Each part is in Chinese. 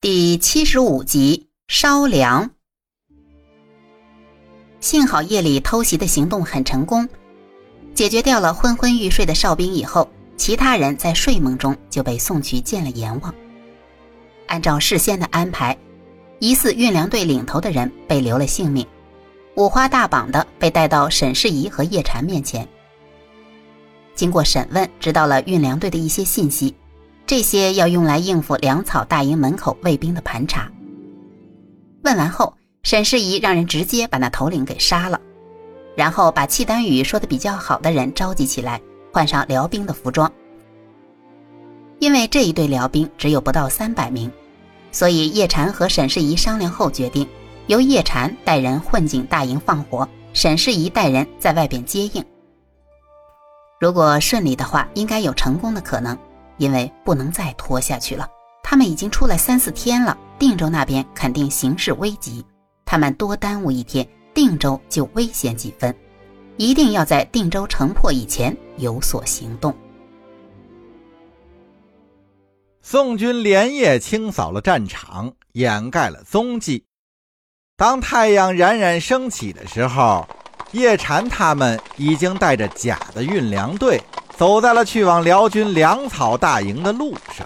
第七十五集烧粮。幸好夜里偷袭的行动很成功，解决掉了昏昏欲睡的哨兵以后，其他人在睡梦中就被送去见了阎王。按照事先的安排，疑似运粮队领头的人被留了性命，五花大绑的被带到沈世宜和叶禅面前。经过审问，知道了运粮队的一些信息。这些要用来应付粮草大营门口卫兵的盘查。问完后，沈世宜让人直接把那头领给杀了，然后把契丹语说的比较好的人召集起来，换上辽兵的服装。因为这一队辽兵只有不到三百名，所以叶禅和沈世宜商量后决定，由叶禅带人混进大营放火，沈世宜带人在外边接应。如果顺利的话，应该有成功的可能。因为不能再拖下去了，他们已经出来三四天了，定州那边肯定形势危急，他们多耽误一天，定州就危险几分，一定要在定州城破以前有所行动。宋军连夜清扫了战场，掩盖了踪迹。当太阳冉冉升起的时候，叶禅他们已经带着假的运粮队。走在了去往辽军粮草大营的路上，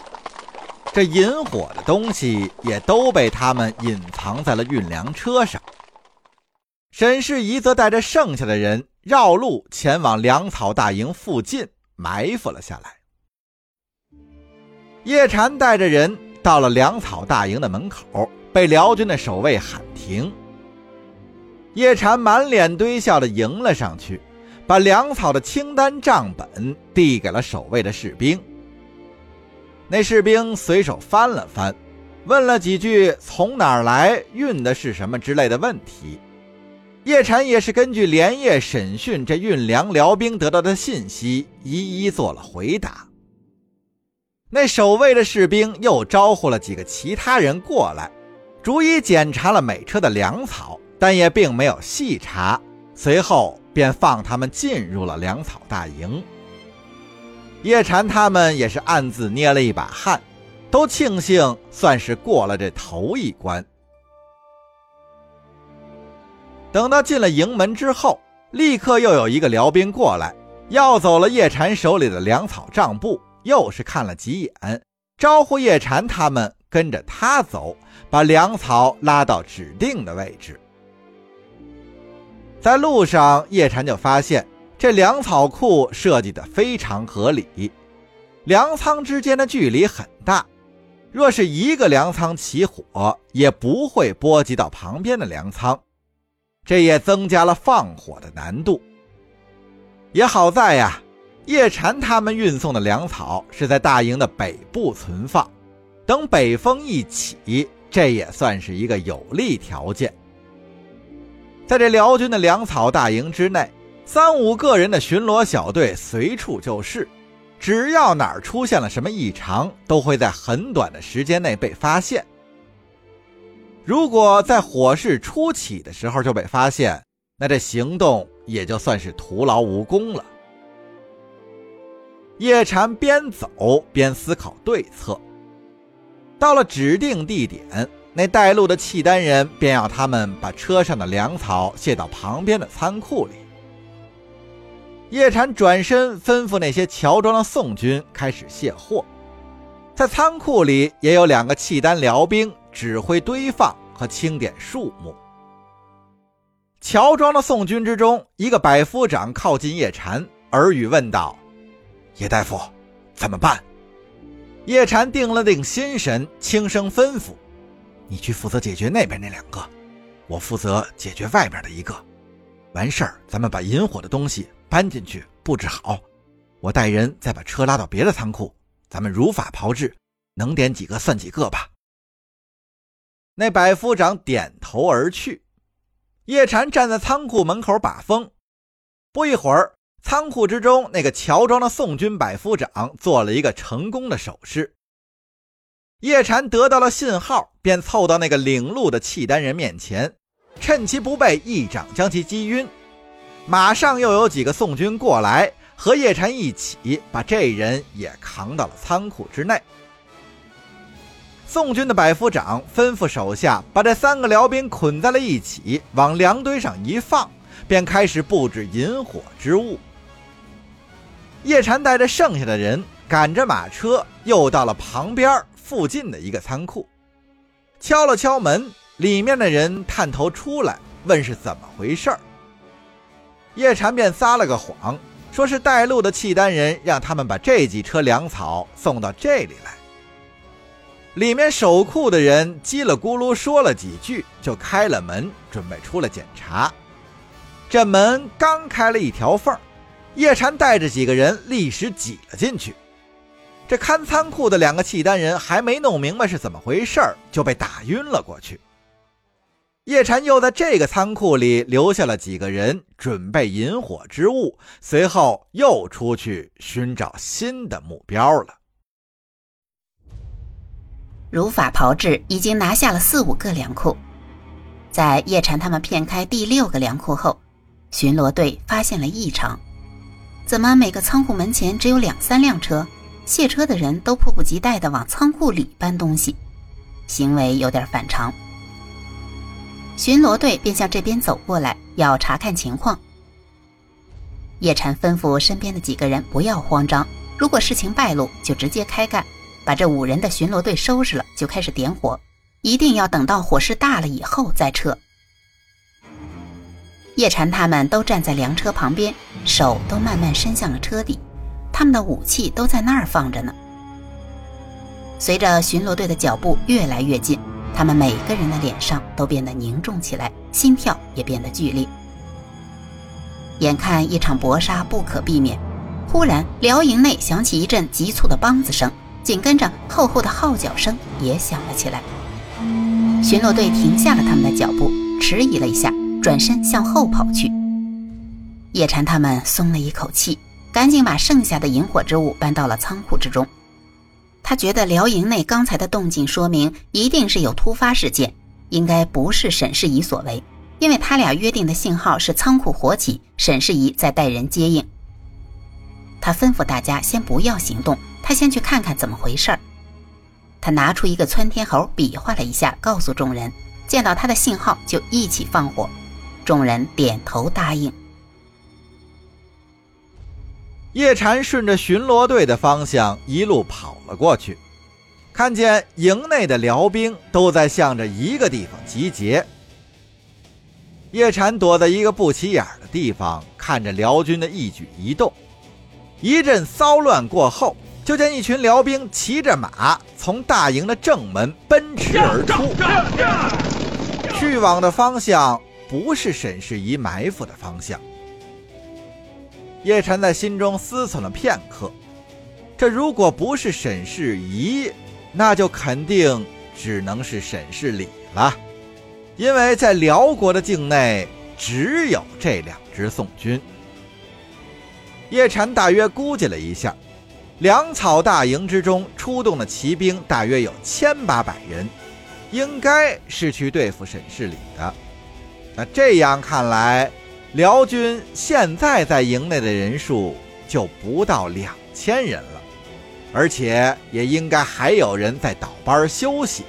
这引火的东西也都被他们隐藏在了运粮车上。沈世宜则带着剩下的人绕路前往粮草大营附近埋伏了下来。叶禅带着人到了粮草大营的门口，被辽军的守卫喊停。叶禅满脸堆笑的迎了上去。把粮草的清单账本递给了守卫的士兵。那士兵随手翻了翻，问了几句“从哪儿来，运的是什么”之类的问题。叶禅也是根据连夜审讯这运粮辽兵得到的信息，一一做了回答。那守卫的士兵又招呼了几个其他人过来，逐一检查了每车的粮草，但也并没有细查。随后。便放他们进入了粮草大营。叶禅他们也是暗自捏了一把汗，都庆幸算是过了这头一关。等到进了营门之后，立刻又有一个辽兵过来，要走了叶禅手里的粮草账簿，又是看了几眼，招呼叶禅他们跟着他走，把粮草拉到指定的位置。在路上，叶禅就发现这粮草库设计的非常合理，粮仓之间的距离很大，若是一个粮仓起火，也不会波及到旁边的粮仓，这也增加了放火的难度。也好在呀，叶禅他们运送的粮草是在大营的北部存放，等北风一起，这也算是一个有利条件。在这辽军的粮草大营之内，三五个人的巡逻小队随处就是，只要哪儿出现了什么异常，都会在很短的时间内被发现。如果在火势初起的时候就被发现，那这行动也就算是徒劳无功了。叶禅边走边思考对策，到了指定地点。那带路的契丹人便要他们把车上的粮草卸到旁边的仓库里。叶禅转身吩咐那些乔装的宋军开始卸货，在仓库里也有两个契丹辽兵指挥堆放和清点数目。乔装的宋军之中，一个百夫长靠近叶禅，耳语问道：“叶大夫，怎么办？”叶禅定了定心神，轻声吩咐。你去负责解决那边那两个，我负责解决外边的一个。完事儿，咱们把引火的东西搬进去，布置好。我带人再把车拉到别的仓库，咱们如法炮制，能点几个算几个吧。那百夫长点头而去。叶禅站在仓库门口把风。不一会儿，仓库之中那个乔装的宋军百夫长做了一个成功的手势。叶禅得到了信号，便凑到那个领路的契丹人面前，趁其不备，一掌将其击晕。马上又有几个宋军过来，和叶禅一起把这人也扛到了仓库之内。宋军的百夫长吩咐手下把这三个辽兵捆在了一起，往粮堆上一放，便开始布置引火之物。叶禅带着剩下的人赶着马车，又到了旁边附近的一个仓库，敲了敲门，里面的人探头出来，问是怎么回事儿叶禅便撒了个谎，说是带路的契丹人让他们把这几车粮草送到这里来。里面守库的人叽里咕噜说了几句，就开了门，准备出来检查。这门刚开了一条缝，叶禅带着几个人立时挤了进去。这看仓库的两个契丹人还没弄明白是怎么回事儿就被打晕了过去。叶禅又在这个仓库里留下了几个人，准备引火之物，随后又出去寻找新的目标了。如法炮制，已经拿下了四五个粮库。在叶禅他们骗开第六个粮库后，巡逻队发现了异常：怎么每个仓库门前只有两三辆车？卸车的人都迫不及待地往仓库里搬东西，行为有点反常。巡逻队便向这边走过来，要查看情况。叶禅吩咐身边的几个人不要慌张，如果事情败露，就直接开干。把这五人的巡逻队收拾了，就开始点火，一定要等到火势大了以后再撤。叶禅他们都站在粮车旁边，手都慢慢伸向了车底，他们的武器都在那儿放着呢。随着巡逻队的脚步越来越近，他们每个人的脸上都变得凝重起来，心跳也变得剧烈。眼看一场搏杀不可避免，忽然辽营内响起一阵急促的梆子声。紧跟着，厚厚的号角声也响了起来。巡逻队停下了他们的脚步，迟疑了一下，转身向后跑去。叶禅他们松了一口气，赶紧把剩下的引火之物搬到了仓库之中。他觉得辽营内刚才的动静说明一定是有突发事件，应该不是沈世宜所为，因为他俩约定的信号是仓库火起，沈世宜在带人接应。他吩咐大家先不要行动。他先去看看怎么回事儿。他拿出一个窜天猴，比划了一下，告诉众人：“见到他的信号就一起放火。”众人点头答应。叶禅顺着巡逻队的方向一路跑了过去，看见营内的辽兵都在向着一个地方集结。叶禅躲在一个不起眼的地方，看着辽军的一举一动。一阵骚乱过后。就见一群辽兵骑着马从大营的正门奔驰而出，去往的方向不是沈世宜埋伏的方向。叶禅在心中思忖了片刻，这如果不是沈世宜，那就肯定只能是沈世礼了，因为在辽国的境内只有这两支宋军。叶禅大约估计了一下。粮草大营之中出动的骑兵大约有千八百人，应该是去对付沈世礼的。那这样看来，辽军现在在营内的人数就不到两千人了，而且也应该还有人在倒班休息。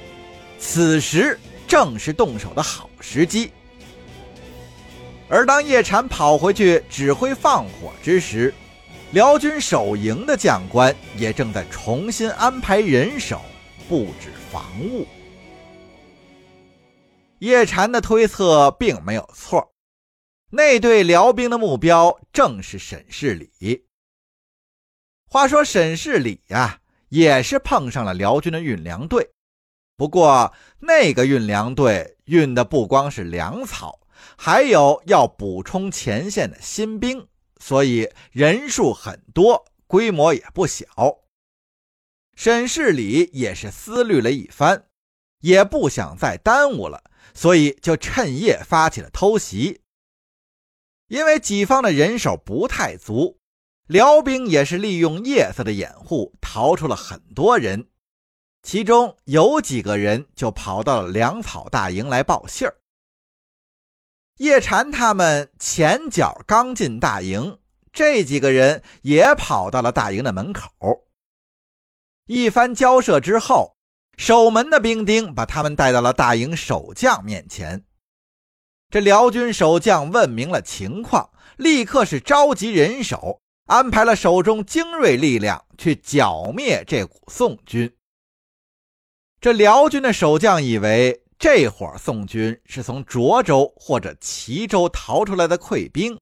此时正是动手的好时机。而当叶禅跑回去指挥放火之时，辽军守营的将官也正在重新安排人手、布置防务。叶禅的推测并没有错，那队辽兵的目标正是沈世礼。话说沈世礼呀，也是碰上了辽军的运粮队，不过那个运粮队运的不光是粮草，还有要补充前线的新兵。所以人数很多，规模也不小。沈世礼也是思虑了一番，也不想再耽误了，所以就趁夜发起了偷袭。因为己方的人手不太足，辽兵也是利用夜色的掩护逃出了很多人，其中有几个人就跑到了粮草大营来报信儿。叶禅他们前脚刚进大营，这几个人也跑到了大营的门口。一番交涉之后，守门的兵丁把他们带到了大营守将面前。这辽军守将问明了情况，立刻是召集人手，安排了手中精锐力量去剿灭这股宋军。这辽军的守将以为这伙宋军是从涿州或者齐州逃出来的溃兵，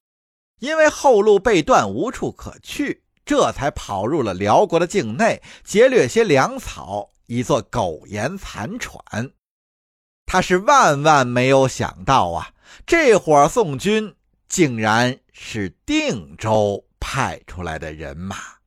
因为后路被断，无处可去，这才跑入了辽国的境内，劫掠些粮草。以作苟延残喘，他是万万没有想到啊！这伙宋军竟然是定州派出来的人马。